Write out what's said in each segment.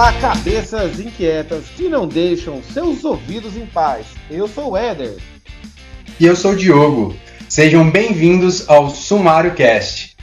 Olá, cabeças inquietas que não deixam seus ouvidos em paz. Eu sou o Éder. E eu sou o Diogo. Sejam bem-vindos ao Sumário Cast.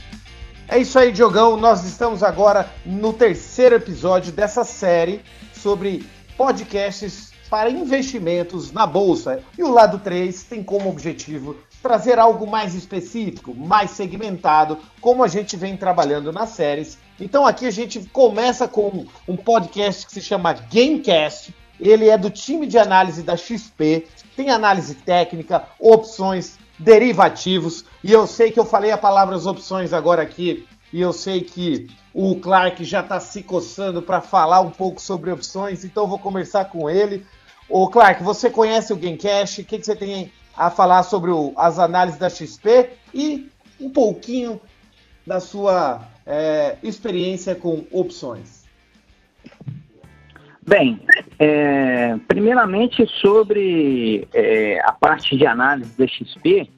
É isso aí, Diogão. Nós estamos agora no terceiro episódio dessa série sobre podcasts para investimentos na bolsa. E o lado 3 tem como objetivo trazer algo mais específico, mais segmentado, como a gente vem trabalhando nas séries. Então aqui a gente começa com um podcast que se chama Gamecast. Ele é do time de análise da XP, tem análise técnica, opções, derivativos, e eu sei que eu falei a palavra as opções agora aqui, e eu sei que o Clark já está se coçando para falar um pouco sobre opções, então vou conversar com ele. Ô Clark, você conhece o Gamecast? O que, que você tem a falar sobre o, as análises da XP e um pouquinho da sua é, experiência com opções. Bem, é, primeiramente sobre é, a parte de análise da XP,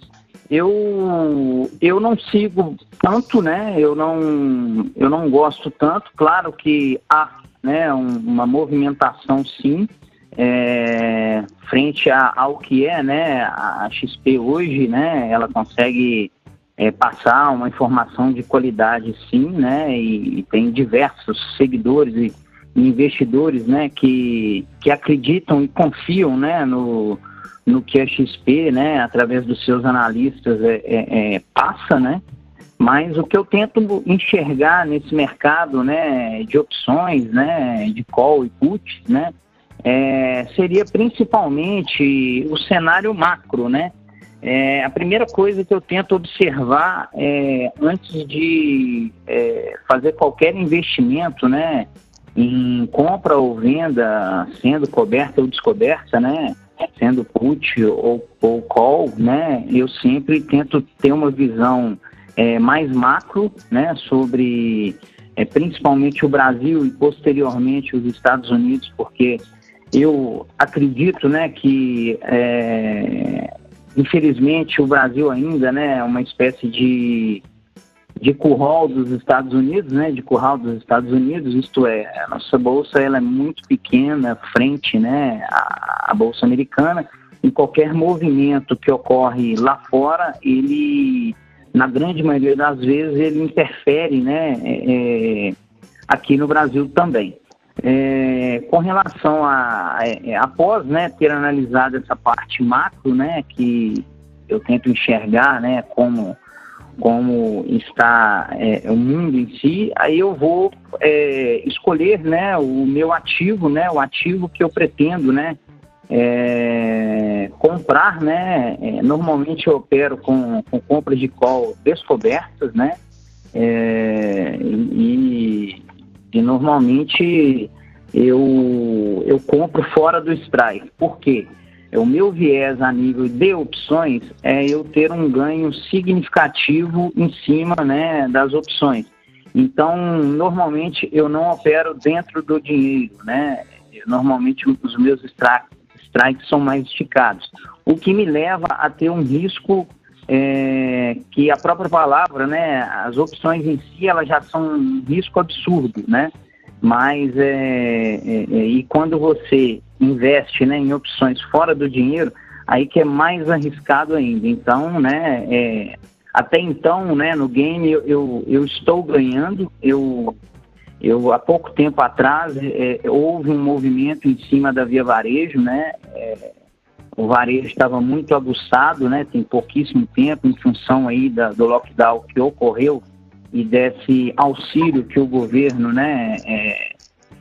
eu, eu não sigo tanto, né? Eu não, eu não gosto tanto. Claro que há né, um, uma movimentação sim, é, frente a, ao que é né, a XP hoje, né, ela consegue é, passar uma informação de qualidade sim, né, e, e tem diversos seguidores e, investidores né, que, que acreditam e confiam né, no, no que a XP, né, através dos seus analistas, é, é, é, passa, né, mas o que eu tento enxergar nesse mercado né, de opções, né, de call e put, né, é, seria principalmente o cenário macro, né? É, a primeira coisa que eu tento observar é, antes de é, fazer qualquer investimento, né, em compra ou venda, sendo coberta ou descoberta, né, sendo put ou, ou call, né, eu sempre tento ter uma visão é, mais macro, né, sobre é, principalmente o Brasil e posteriormente os Estados Unidos, porque eu acredito né, que, é, infelizmente, o Brasil ainda né, é uma espécie de, de curral dos Estados Unidos, né, de curral dos Estados Unidos, isto é, a nossa bolsa ela é muito pequena frente né, à, à bolsa americana, e qualquer movimento que ocorre lá fora, ele, na grande maioria das vezes, ele interfere né, é, é aqui no Brasil também. É, com relação a, é, após né, ter analisado essa parte macro, né, que eu tento enxergar né, como, como está é, o mundo em si, aí eu vou é, escolher né, o meu ativo, né, o ativo que eu pretendo né, é, comprar. Né, normalmente eu opero com, com compras de call descobertas, né, e e normalmente eu, eu compro fora do strike. Por quê? O meu viés a nível de opções é eu ter um ganho significativo em cima né, das opções. Então, normalmente eu não opero dentro do dinheiro, né? Normalmente os meus strikes são mais esticados, o que me leva a ter um risco é, que a própria palavra, né, as opções em si, elas já são um risco absurdo, né? Mas, é, é, é, e quando você investe né, em opções fora do dinheiro, aí que é mais arriscado ainda. Então, né, é, até então, né, no game eu, eu, eu, estou ganhando, eu, eu há pouco tempo atrás é, houve um movimento em cima da Via Varejo, né, é, o varejo estava muito aguçado, né? Tem pouquíssimo tempo em função aí da, do lockdown que ocorreu e desse auxílio que o governo, né, é,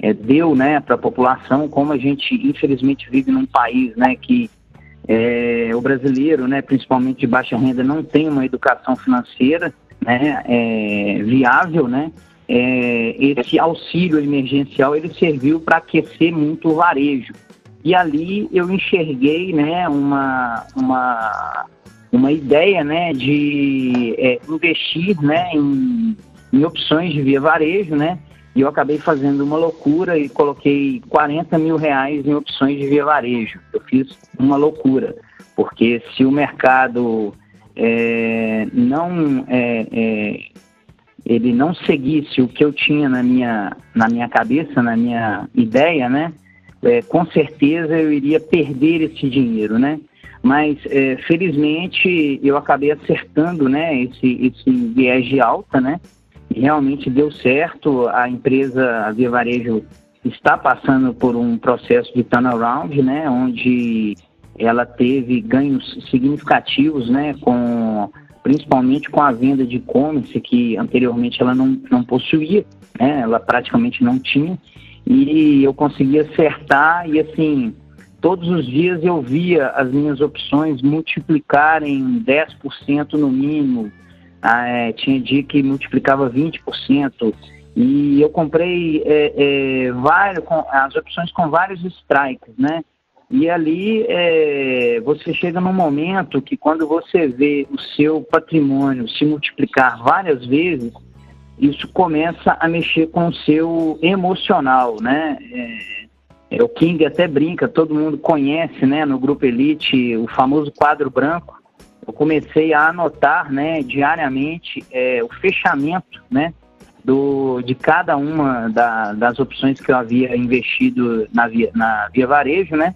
é, deu, né, para a população. Como a gente infelizmente vive num país, né, que é, o brasileiro, né, principalmente de baixa renda, não tem uma educação financeira, né, é, viável, né. É, esse auxílio emergencial ele serviu para aquecer muito o varejo e ali eu enxerguei né, uma, uma, uma ideia né, de é, investir né, em, em opções de via varejo, né? E eu acabei fazendo uma loucura e coloquei 40 mil reais em opções de via varejo. Eu fiz uma loucura, porque se o mercado é, não é, é, ele não seguisse o que eu tinha na minha, na minha cabeça, na minha ideia, né? É, com certeza eu iria perder esse dinheiro, né? Mas é, felizmente eu acabei acertando, né? Esse, esse viés de alta, né? E realmente deu certo. A empresa a Via Varejo está passando por um processo de turnaround, né? Onde ela teve ganhos significativos, né? Com principalmente com a venda de e-commerce, que anteriormente ela não, não possuía, né? ela praticamente não tinha, e eu conseguia acertar e assim, todos os dias eu via as minhas opções multiplicarem 10% no mínimo, ah, é, tinha dia que multiplicava 20%, e eu comprei é, é, vários, as opções com vários strikes, né? E ali é, você chega num momento que quando você vê o seu patrimônio se multiplicar várias vezes, isso começa a mexer com o seu emocional, né? É, é, o King até brinca, todo mundo conhece, né, no Grupo Elite, o famoso quadro branco. Eu comecei a anotar, né, diariamente é, o fechamento, né, do, de cada uma da, das opções que eu havia investido na via, na via varejo, né?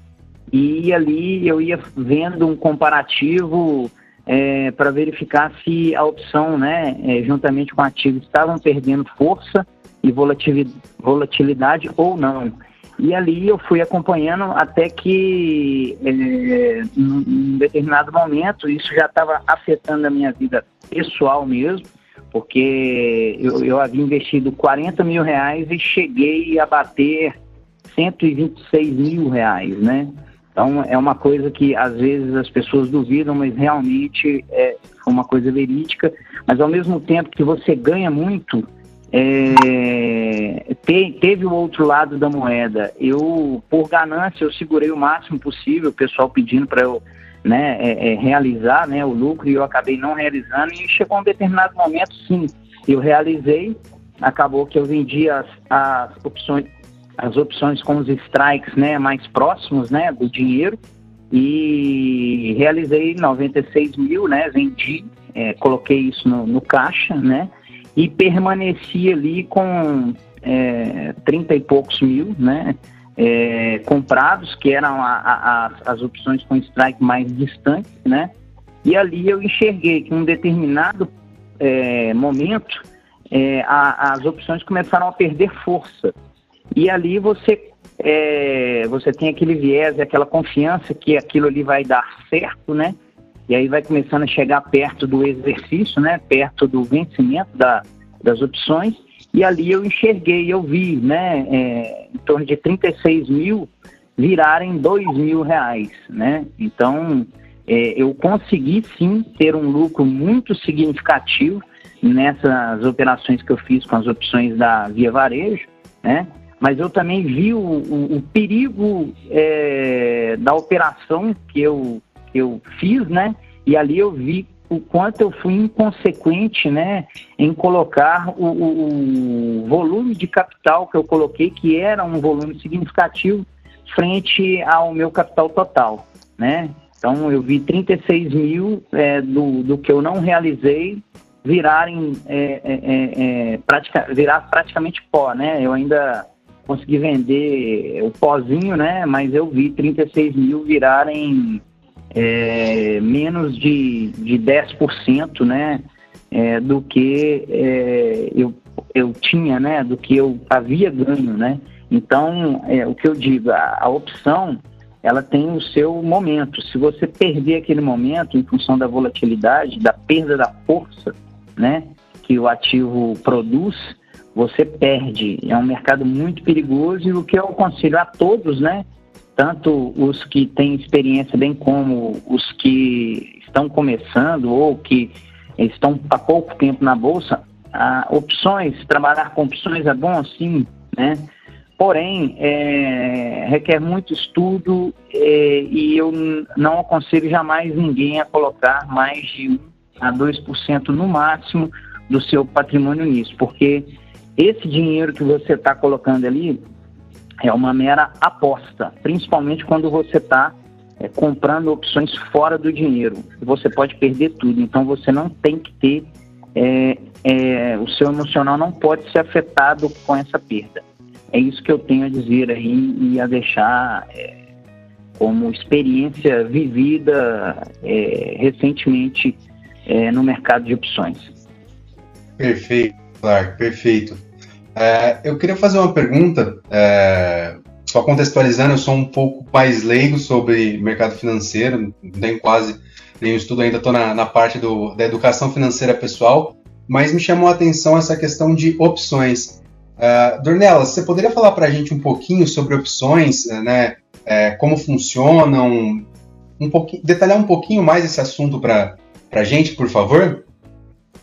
e ali eu ia vendo um comparativo é, para verificar se a opção, né, é, juntamente com o ativo, estavam perdendo força e volatilidade ou não. E ali eu fui acompanhando até que, é, em determinado momento, isso já estava afetando a minha vida pessoal mesmo, porque eu, eu havia investido 40 mil reais e cheguei a bater 126 mil reais, né? Então, é uma coisa que às vezes as pessoas duvidam, mas realmente é uma coisa verídica. Mas ao mesmo tempo que você ganha muito, é, te, teve o outro lado da moeda. Eu, por ganância, eu segurei o máximo possível, o pessoal pedindo para eu né, é, é, realizar né, o lucro e eu acabei não realizando. E chegou um determinado momento, sim, eu realizei. Acabou que eu vendi as, as opções, as opções com os strikes né, mais próximos né, do dinheiro. E realizei 96 mil, né, vendi, é, coloquei isso no, no, caixa, né, e permaneci ali com é, 30 e poucos mil, né, é, comprados, que eram a, a, as opções com strike mais distantes, né, e ali eu enxerguei que em um determinado é, momento é, a, as opções começaram a perder força, e ali você é, você tem aquele viés, aquela confiança que aquilo ali vai dar certo, né? E aí vai começando a chegar perto do exercício, né? Perto do vencimento da, das opções. E ali eu enxerguei, eu vi, né? É, em torno de 36 mil virarem 2 mil reais, né? Então, é, eu consegui sim ter um lucro muito significativo nessas operações que eu fiz com as opções da Via Varejo, né? Mas eu também vi o, o, o perigo é, da operação que eu, que eu fiz, né? E ali eu vi o quanto eu fui inconsequente, né, em colocar o, o, o volume de capital que eu coloquei, que era um volume significativo, frente ao meu capital total, né? Então eu vi 36 mil é, do, do que eu não realizei virarem é, é, é, é virar praticamente pó, né? Eu ainda consegui vender o pozinho, né? Mas eu vi 36 mil virarem é, menos de, de 10%, né? É, do que é, eu, eu tinha, né? Do que eu havia ganho, né? Então, é, o que eu digo, a, a opção, ela tem o seu momento. Se você perder aquele momento em função da volatilidade, da perda da força, né? Que o ativo produz, você perde. É um mercado muito perigoso e o que eu aconselho a todos, né? Tanto os que têm experiência, bem como os que estão começando ou que estão há pouco tempo na bolsa, opções, trabalhar com opções é bom sim, né? Porém, é, requer muito estudo é, e eu não aconselho jamais ninguém a colocar mais de 1 a 2% no máximo do seu patrimônio nisso, porque esse dinheiro que você está colocando ali é uma mera aposta, principalmente quando você está é, comprando opções fora do dinheiro. Você pode perder tudo, então você não tem que ter é, é, o seu emocional não pode ser afetado com essa perda. É isso que eu tenho a dizer aí e a deixar é, como experiência vivida é, recentemente é, no mercado de opções. Perfeito, Clark, perfeito. É, eu queria fazer uma pergunta, é, só contextualizando, eu sou um pouco mais leigo sobre mercado financeiro, tenho quase nenhum estudo ainda, estou na, na, parte do, da educação financeira pessoal, mas me chamou a atenção essa questão de opções. Uh, Dornelas, você poderia falar para a gente um pouquinho sobre opções, né? É, como funcionam, um pouquinho, detalhar um pouquinho mais esse assunto para a gente, por favor?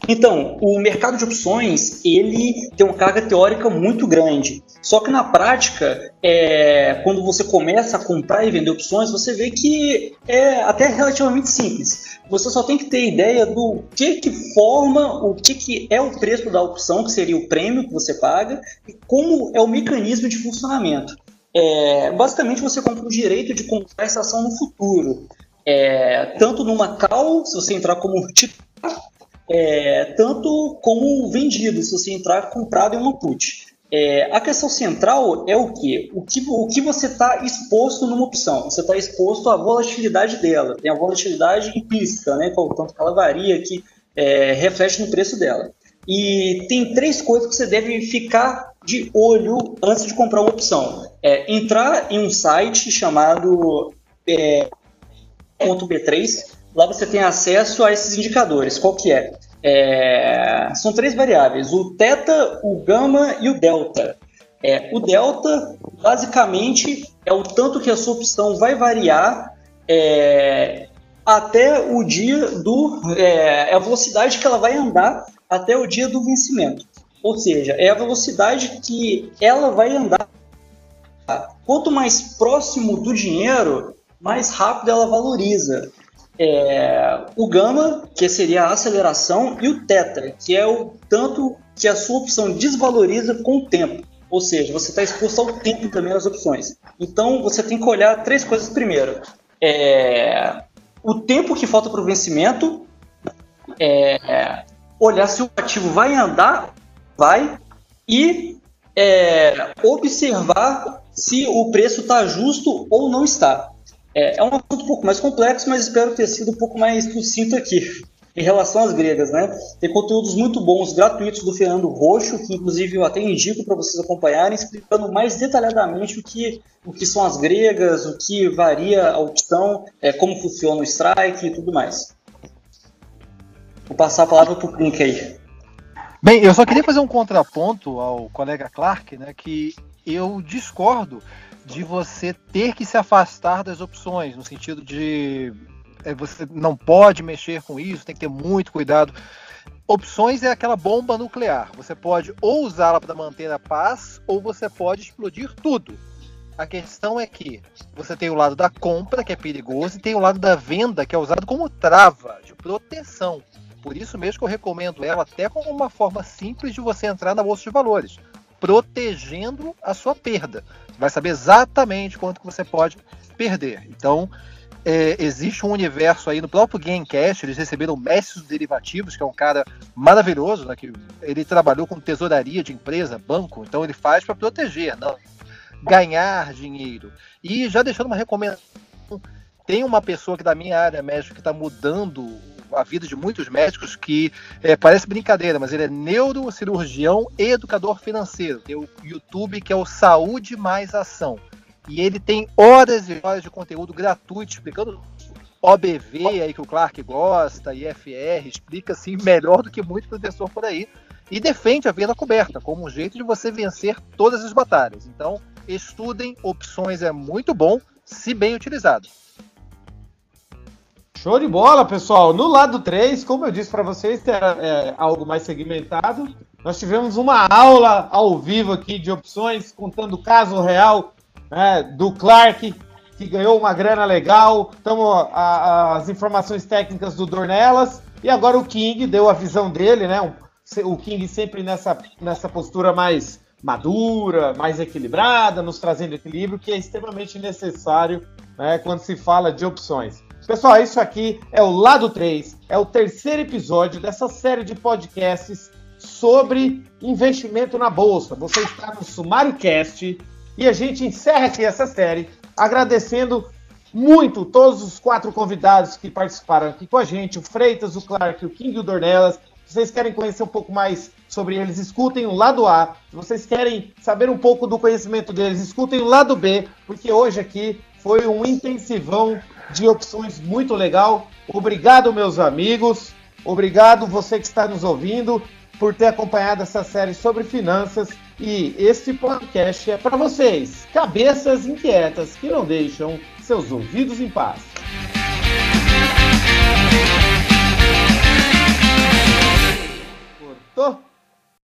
Então, o mercado de opções ele tem uma carga teórica muito grande. Só que na prática, é, quando você começa a comprar e vender opções, você vê que é até relativamente simples. Você só tem que ter ideia do que que forma, o que, que é o preço da opção, que seria o prêmio que você paga, e como é o mecanismo de funcionamento. É, basicamente, você compra o direito de comprar essa ação no futuro. É, tanto numa call, se você entrar como titular, é, tanto como vendido, se você entrar comprado em uma put. É, a questão central é o que? O que, o que você está exposto numa opção? Você está exposto à volatilidade dela. Tem a volatilidade implícita, né? Tanto que ela varia, que é, reflete no preço dela. E tem três coisas que você deve ficar de olho antes de comprar uma opção. É, entrar em um site chamado é, .b3, Lá você tem acesso a esses indicadores. Qual que é? é são três variáveis: o θ, o gama e o delta. É, o delta, basicamente, é o tanto que a sua opção vai variar é, até o dia do. É, é, a velocidade que ela vai andar até o dia do vencimento. Ou seja, é a velocidade que ela vai andar. Quanto mais próximo do dinheiro, mais rápido ela valoriza é, o gama, que seria a aceleração, e o teta, que é o tanto que a sua opção desvaloriza com o tempo. Ou seja, você está exposto ao tempo também nas opções. Então você tem que olhar três coisas primeiro. É, o tempo que falta para o vencimento, é, olhar se o ativo vai andar, vai, e é, observar se o preço está justo ou não está. É, é um assunto um pouco mais complexo, mas espero ter sido um pouco mais sucinto aqui em relação às gregas, né? Tem conteúdos muito bons, gratuitos do Fernando Roxo, que inclusive eu até indico para vocês acompanharem, explicando mais detalhadamente o que, o que são as gregas, o que varia a opção, é, como funciona o strike e tudo mais. Vou passar a palavra para o Klink aí. Bem, eu só queria fazer um contraponto ao colega Clark, né, que eu discordo de você ter que se afastar das opções, no sentido de é, você não pode mexer com isso, tem que ter muito cuidado. Opções é aquela bomba nuclear. Você pode ou usá-la para manter a paz, ou você pode explodir tudo. A questão é que você tem o lado da compra, que é perigoso, e tem o lado da venda, que é usado como trava de proteção. Por isso mesmo que eu recomendo ela até como uma forma simples de você entrar na bolsa de valores protegendo a sua perda. Você vai saber exatamente quanto que você pode perder. Então, é, existe um universo aí no próprio Gamecast, eles receberam o Mestre dos Derivativos, que é um cara maravilhoso, né, que ele trabalhou com tesouraria de empresa, banco, então ele faz para proteger, não ganhar dinheiro. E já deixando uma recomendação, tem uma pessoa que da minha área médica que está mudando a vida de muitos médicos que é, parece brincadeira, mas ele é neurocirurgião e educador financeiro. Tem o YouTube que é o Saúde Mais Ação. E ele tem horas e horas de conteúdo gratuito explicando OBV aí que o Clark gosta, IFR, explica assim melhor do que muito professor por aí. E defende a venda coberta como um jeito de você vencer todas as batalhas. Então, estudem, opções é muito bom, se bem utilizado. Show de bola, pessoal. No lado 3, como eu disse para vocês, é, é, algo mais segmentado. Nós tivemos uma aula ao vivo aqui de opções, contando o caso real né, do Clark, que ganhou uma grana legal. Então, as informações técnicas do Dornelas. E agora o King deu a visão dele, né? O King sempre nessa, nessa postura mais madura, mais equilibrada, nos trazendo equilíbrio, que é extremamente necessário né, quando se fala de opções. Pessoal, isso aqui é o Lado 3, é o terceiro episódio dessa série de podcasts sobre investimento na bolsa. Você está no Sumário Cast e a gente encerra aqui essa série agradecendo muito todos os quatro convidados que participaram aqui com a gente, o Freitas, o Clark, o King e o Dornelas. Se vocês querem conhecer um pouco mais sobre eles, escutem o lado A. Se vocês querem saber um pouco do conhecimento deles, escutem o lado B, porque hoje aqui foi um intensivão de opções muito legal. Obrigado, meus amigos. Obrigado você que está nos ouvindo por ter acompanhado essa série sobre finanças. E este podcast é para vocês, cabeças inquietas que não deixam seus ouvidos em paz. Cortou?